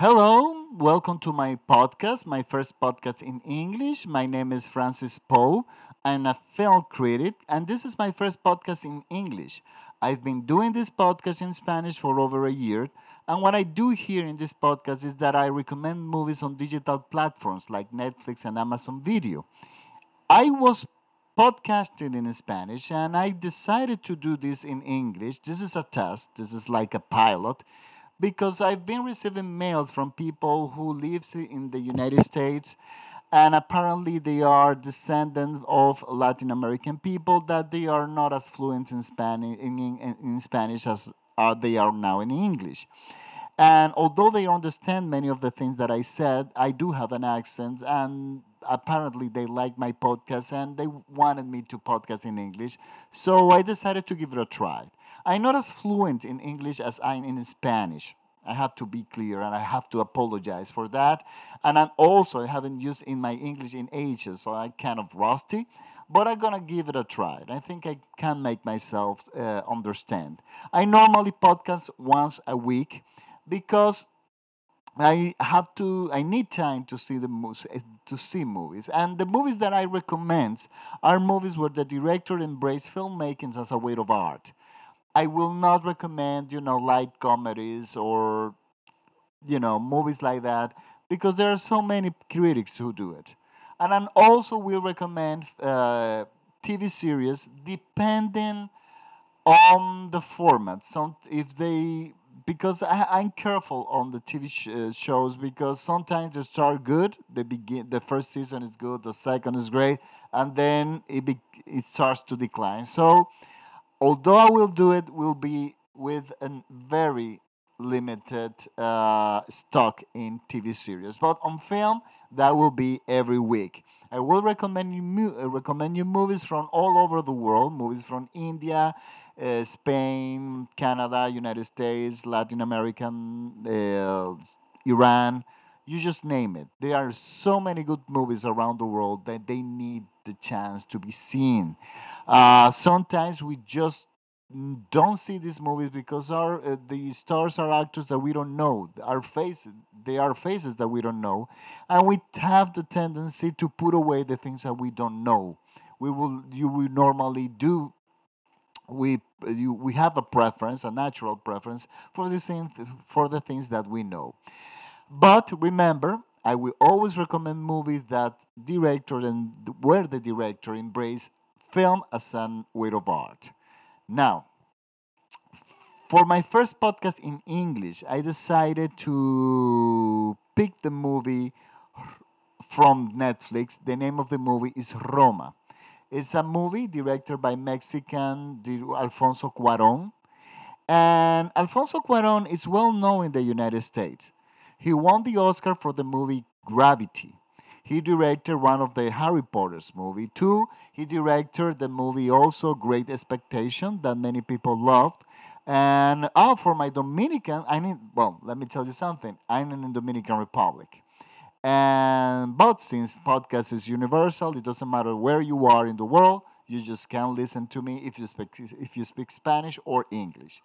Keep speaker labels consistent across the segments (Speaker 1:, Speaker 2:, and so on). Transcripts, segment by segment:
Speaker 1: Hello, welcome to my podcast, my first podcast in English. My name is Francis Pou. I'm a film critic, and this is my first podcast in English. I've been doing this podcast in Spanish for over a year, and what I do here in this podcast is that I recommend movies on digital platforms like Netflix and Amazon Video. I was podcasting in Spanish and I decided to do this in English. This is a test, this is like a pilot because I've been receiving mails from people who live in the United States and apparently they are descendants of Latin American people that they are not as fluent in Spanish in, in, in Spanish as uh, they are now in English. And although they understand many of the things that I said, I do have an accent, and apparently they like my podcast and they wanted me to podcast in English. So I decided to give it a try. I'm not as fluent in English as I'm in Spanish. I have to be clear and I have to apologize for that. And I'm also I haven't used in my English in ages, so I'm kind of rusty. But I'm gonna give it a try. I think I can make myself uh, understand. I normally podcast once a week because I have to. I need time to see the movies, to see movies, and the movies that I recommend are movies where the director embraced filmmaking as a way of art. I will not recommend, you know, light comedies or, you know, movies like that because there are so many critics who do it. And I also will recommend uh, TV series depending on the format. Some if they because I, I'm careful on the TV sh- uh, shows because sometimes they start good. They begin the first season is good, the second is great, and then it it starts to decline. So although I will do it, will be with a very limited uh, stock in TV series. But on film, that will be every week. I will recommend you uh, recommend you movies from all over the world, movies from India, uh, Spain, Canada, United States, Latin American, uh, Iran. You just name it. There are so many good movies around the world that they need the chance to be seen. Uh, sometimes we just don't see these movies because our uh, the stars are actors that we don't know. Our faces, they are faces that we don't know, and we have the tendency to put away the things that we don't know. We will, you will normally do. We you, we have a preference, a natural preference for the same for the things that we know. But remember, I will always recommend movies that director and where the director embrace film as an way of art. Now, for my first podcast in English, I decided to pick the movie from Netflix. The name of the movie is Roma. It's a movie directed by Mexican Alfonso Cuarón. And Alfonso Cuarón is well known in the United States. He won the Oscar for the movie Gravity. He directed one of the Harry Potter's movie. Two, he directed the movie also Great Expectation that many people loved. And oh, for my Dominican, I mean, well, let me tell you something. I'm in the Dominican Republic. And but since podcast is universal, it doesn't matter where you are in the world. You just can listen to me if you speak if you speak Spanish or English.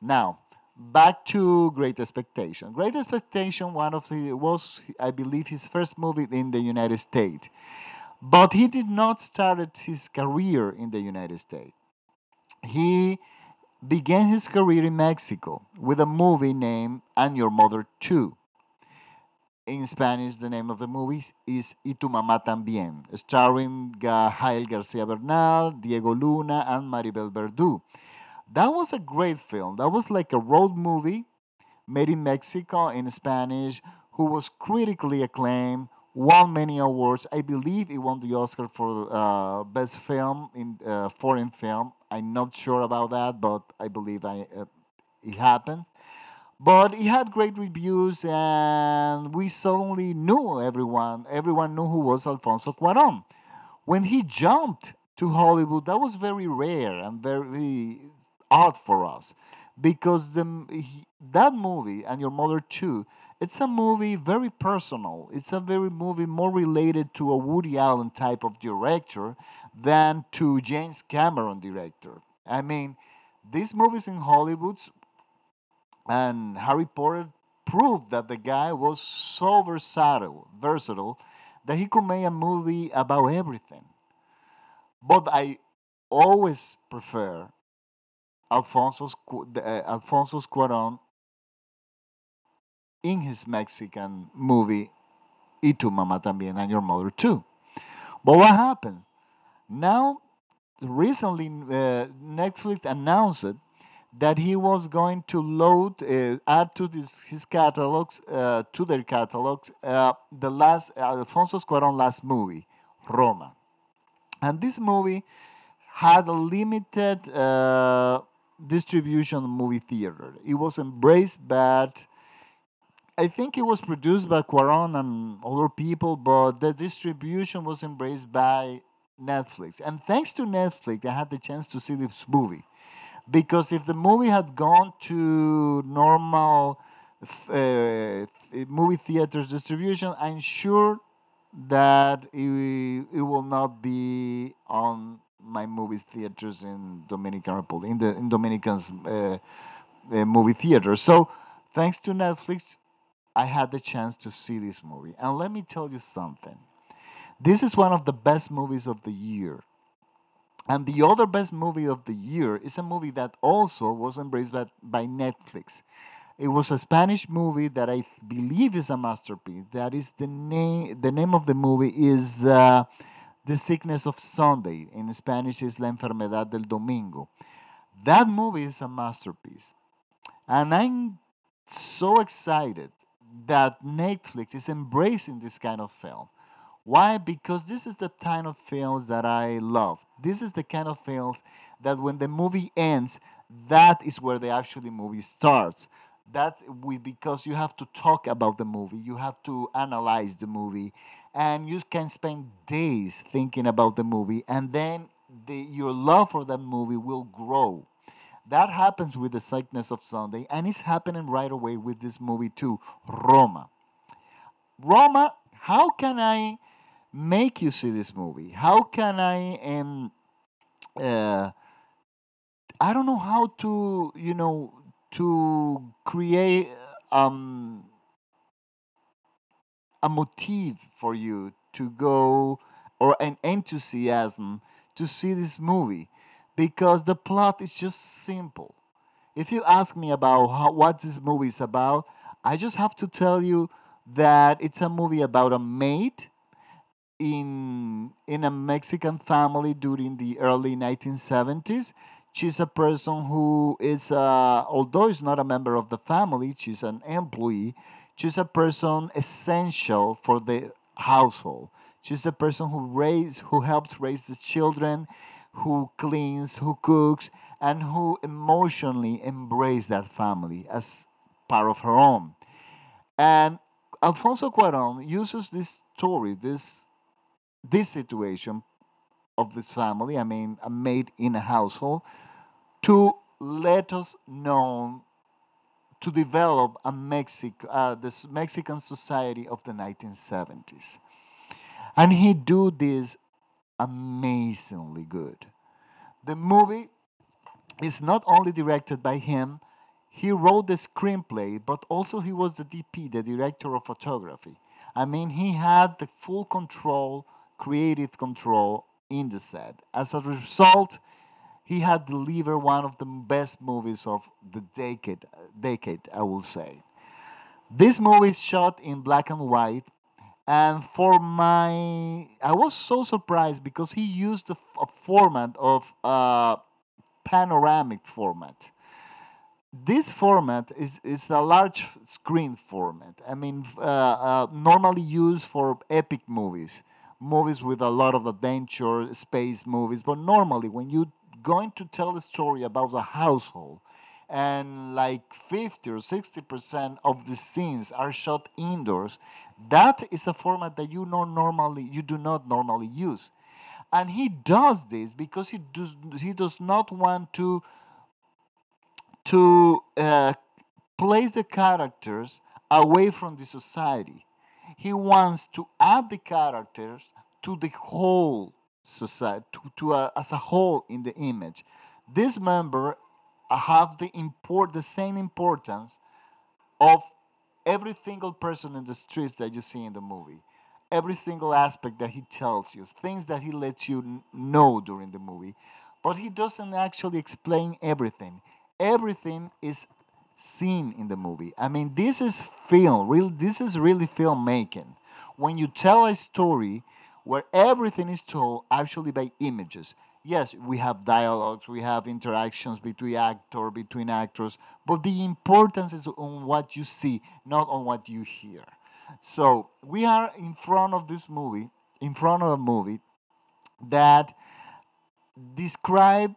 Speaker 1: Now, back to Great Expectation. Great Expectation, one of the was I believe his first movie in the United States, but he did not start his career in the United States. He began his career in Mexico with a movie named And Your Mother Too. In Spanish, the name of the movie is Y tu mamá también, starring Gael Garcia Bernal, Diego Luna, and Maribel Verdú. That was a great film. That was like a road movie made in Mexico in Spanish, who was critically acclaimed, won many awards. I believe he won the Oscar for uh, best film in uh, foreign film. I'm not sure about that, but I believe I, uh, it happened. But he had great reviews, and we suddenly knew everyone. Everyone knew who was Alfonso Cuarón. When he jumped to Hollywood, that was very rare and very odd for us. Because the that movie and your mother too it's a movie very personal. It's a very movie more related to a woody allen type of director than to james cameron director. I mean these movies in hollywood and harry potter proved that the guy was so versatile, versatile that he could make a movie about everything. But I always prefer Alfonso, uh, Alfonso Cuarón in his Mexican movie Y tu mamá también and your mother too. But what happens? Now, recently, uh, Netflix announced that he was going to load, uh, add to this, his catalogs, uh, to their catalogs, uh, the last Alfonso Cuarón last movie, Roma, and this movie had a limited uh, distribution movie theater. It was embraced, but I think it was produced by Cuarón and other people, but the distribution was embraced by Netflix. And thanks to Netflix, I had the chance to see this movie because if the movie had gone to normal uh, movie theaters distribution, I'm sure that it, it will not be on my movie theaters in Dominican Republic, in the in Dominican's uh, uh, movie theaters. So, thanks to Netflix, I had the chance to see this movie. And let me tell you something. This is one of the best movies of the year. And the other best movie of the year is a movie that also was embraced by, by Netflix. It was a Spanish movie that I believe is a masterpiece. That is the name. The name of the movie is uh, "The Sickness of Sunday." In Spanish, is "La Enfermedad del Domingo." That movie is a masterpiece, and I'm so excited that Netflix is embracing this kind of film. Why? Because this is the kind of films that I love. This is the kind of films that when the movie ends, that is where the actually movie starts. That we because you have to talk about the movie, you have to analyze the movie, and you can spend days thinking about the movie, and then the, your love for that movie will grow. That happens with the sickness of Sunday, and it's happening right away with this movie too, Roma. Roma, how can I make you see this movie? How can I um uh I don't know how to you know to create um a motive for you to go or an enthusiasm to see this movie because the plot is just simple. If you ask me about how, what this movie is about, I just have to tell you that it's a movie about a maid in in a Mexican family during the early 1970s. She's a person who is, uh, although is not a member of the family, she's an employee. She's a person essential for the household. Choose a person who raise, who helps raise the children, who cleans, who cooks, and who emotionally embrace that family as part of her own. And Alfonso Cuarón uses this story, this this situation of this family, I mean, a maid in a household, to let us know to develop a Mexico, uh, this Mexican society of the 1970s. And he do this amazingly good. The movie is not only directed by him, he wrote the screenplay, but also he was the DP, the director of photography. I mean, he had the full control creative control in the set. As a result, he had delivered one of the best movies of the decade, decade I will say. This movie is shot in black and white, and for my, I was so surprised because he used a, a format of uh, panoramic format. This format is, is a large screen format. I mean, uh, uh, normally used for epic movies movies with a lot of adventure, space movies. But normally, when you're going to tell a story about a household, and like 50 or 60 percent of the scenes are shot indoors, that is a format that you know normally you do not normally use. And he does this because he does he does not want to to uh, place the characters away from the society he wants to add the characters to the whole society, to, to a, as a whole in the image. This member have the import, the same importance of every single person in the streets that you see in the movie, every single aspect that he tells you, things that he lets you know during the movie, but he doesn't actually explain everything. Everything is seen in the movie. I mean, this is film. Real. This is really filmmaking. When you tell a story where everything is told actually by images. Yes, we have dialogues, we have interactions between actor, between actors, but the importance is on what you see, not on what you hear. So we are in front of this movie, in front of a movie that describe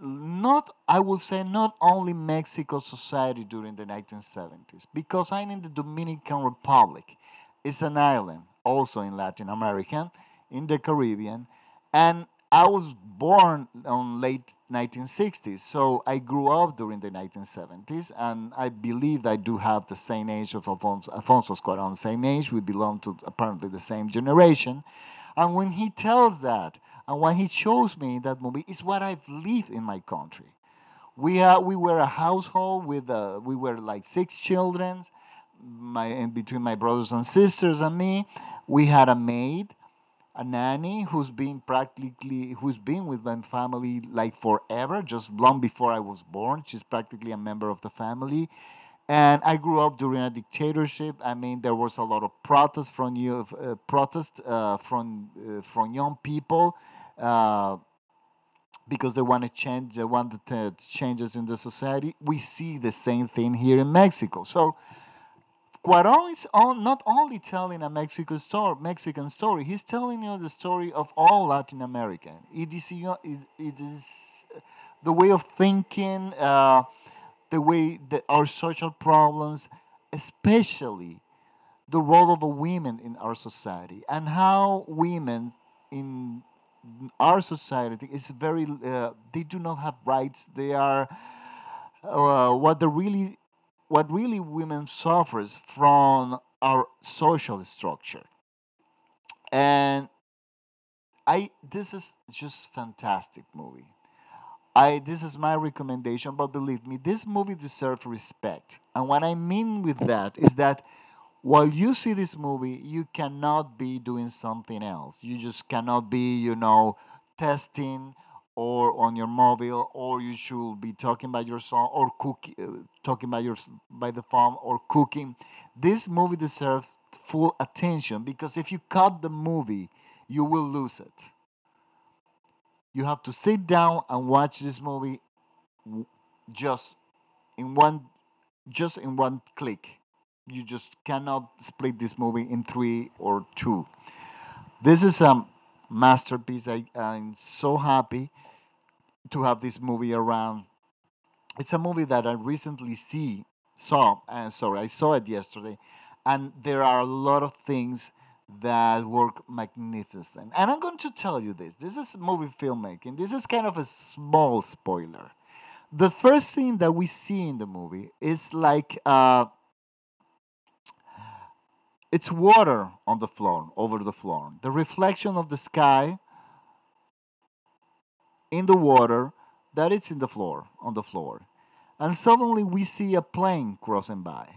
Speaker 1: not I will say not only Mexico society during the 1970s because I'm in the Dominican Republic. It's an island also in Latin America, in the Caribbean, and I was born on late 1960s, so I grew up during the 1970s, and I believe I do have the same age of Alfonso, Alfonso Cuarón, same age. We belong to apparently the same generation. And when he tells that, and when he shows me that movie, is what I've lived in my country. We uh, we were a household with uh, we were like six children, my between my brothers and sisters and me. We had a maid, a nanny who's been practically who's been with my family like forever, just long before I was born. She's practically a member of the family. And I grew up during a dictatorship. I mean, there was a lot of protest from you, uh, protest uh, from uh, from young people uh, because they want to change. They want the changes in the society. We see the same thing here in Mexico. So Cuarón is on, not only telling a Mexican story, Mexican story, he's telling you the story of all Latin America. It is, it, is the way of thinking, uh, the way that our social problems, especially the role of women in our society, and how women in our society is very, uh, they do not have rights. They are uh, what they really what really women suffers from our social structure. And i this is just fantastic movie. I this is my recommendation but believe me this movie deserves respect. And what i mean with that is that while you see this movie you cannot be doing something else. You just cannot be you know testing or on your mobile or you should be talking by your song or cook uh, talking by your by the phone or cooking. This movie deserves full attention because if you cut the movie you will lose it. You have to sit down and watch this movie just in one just in one click. You just cannot split this movie in three or two. This is a masterpiece. I, i'm so happy to have this movie around. It's a movie that I recently see saw. Uh, sorry, I saw it yesterday, and there are a lot of things that work magnificent. And I'm going to tell you this: this is movie filmmaking. This is kind of a small spoiler. The first thing that we see in the movie is like uh, it's water on the floor, over the floor. The reflection of the sky in the water that it's in the floor, on the floor. And suddenly we see a plane crossing by.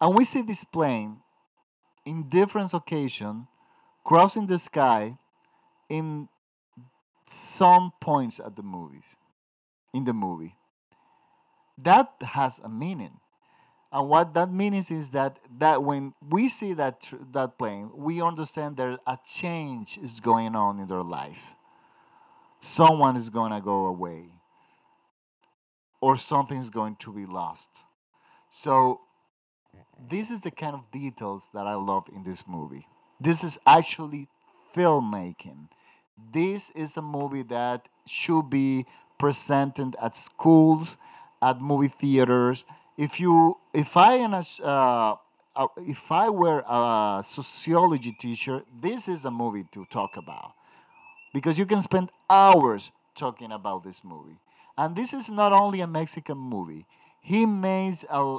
Speaker 1: And we see this plane in different occasions crossing the sky in some points at the movies in the movie that has a meaning and what that means is that that when we see that that plane we understand that a change is going on in their life someone is going to go away or something's going to be lost. So, this is the kind of details that I love in this movie. This is actually filmmaking. This is a movie that should be presented at schools, at movie theaters. If you, if I am a, uh, if I were a sociology teacher, this is a movie to talk about because you can spend hours talking about this movie. And this is not only a Mexican movie. He made, a,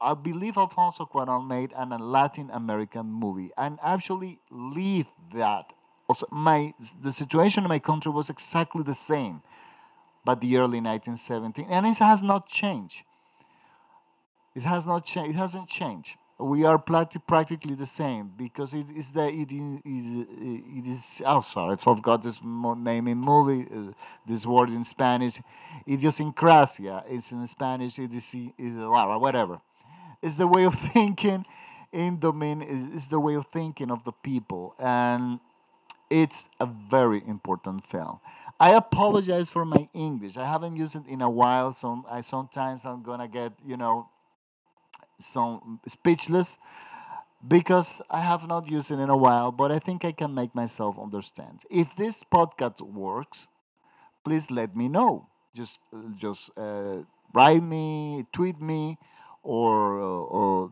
Speaker 1: I believe Alfonso Cuarón made an, a Latin American movie and actually lived that. Also, my, the situation in my country was exactly the same, but the early 1970s, and it has not changed. It has not changed. It hasn't changed. We are practically the same because it is the it is, it is oh sorry I forgot this name in movie uh, this word in Spanish idiosincrasia it's in Spanish it is, is whatever it's the way of thinking in domain is, is the way of thinking of the people and it's a very important film. I apologize for my English. I haven't used it in a while, so I sometimes I'm gonna get you know some speechless because I have not used it in a while. But I think I can make myself understand. If this podcast works, please let me know. Just just uh, write me, tweet me, or or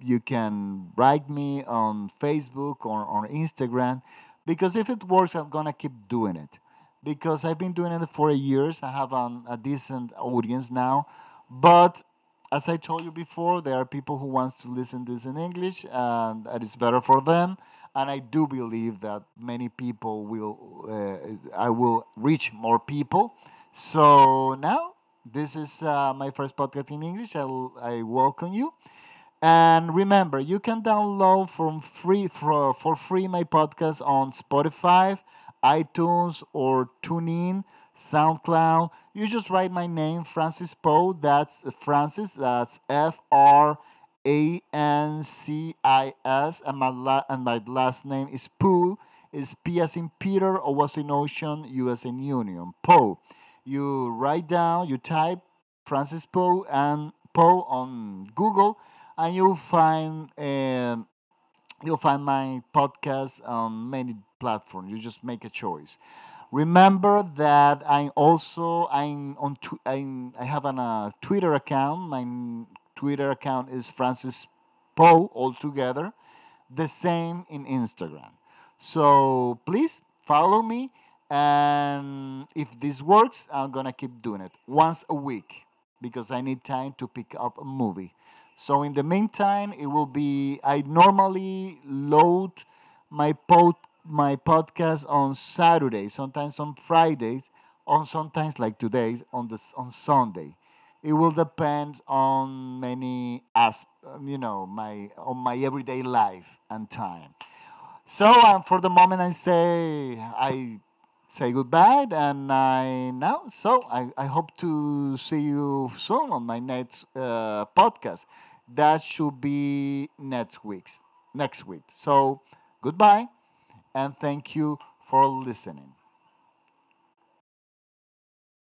Speaker 1: you can write me on Facebook or on Instagram because if it works, I'm gonna keep doing it because I've been doing it for years. I have um, a decent audience now, but as I told you before, there are people who wants to listen this in English, and that is better for them. And I do believe that many people will, uh, I will reach more people. So now this is uh, my first podcast in English. I, I welcome you. And remember, you can download from free for, for free my podcast on Spotify, iTunes, or TuneIn, SoundCloud. You just write my name, Francis Pou. That's Francis. That's F R A N C I S, and my la- and my last name is Pou. Is P as in Peter, O as in Ocean, U as in Union. Pou. You write down, you type Francis Pou and Pou on Google and you'll find um, you'll find my podcast on many platforms. You just make a choice. Remember that I also I'm on tw- I'm, I have a Twitter account. My Twitter account is Francis Pou altogether. The same in Instagram. So please follow me, and if this works, I'm gonna keep doing it once a week because I need time to pick up a movie. So in the meantime, it will be I normally load my pod my podcast on Saturday, sometimes on Fridays, on sometimes like today on the on Sunday. It will depend on many as you know my on my everyday life and time. So um, for the moment, I say I say goodbye, and I now so I, I hope to see you soon on my next uh, podcast. That should be next week's next week. So goodbye, and thank you for listening.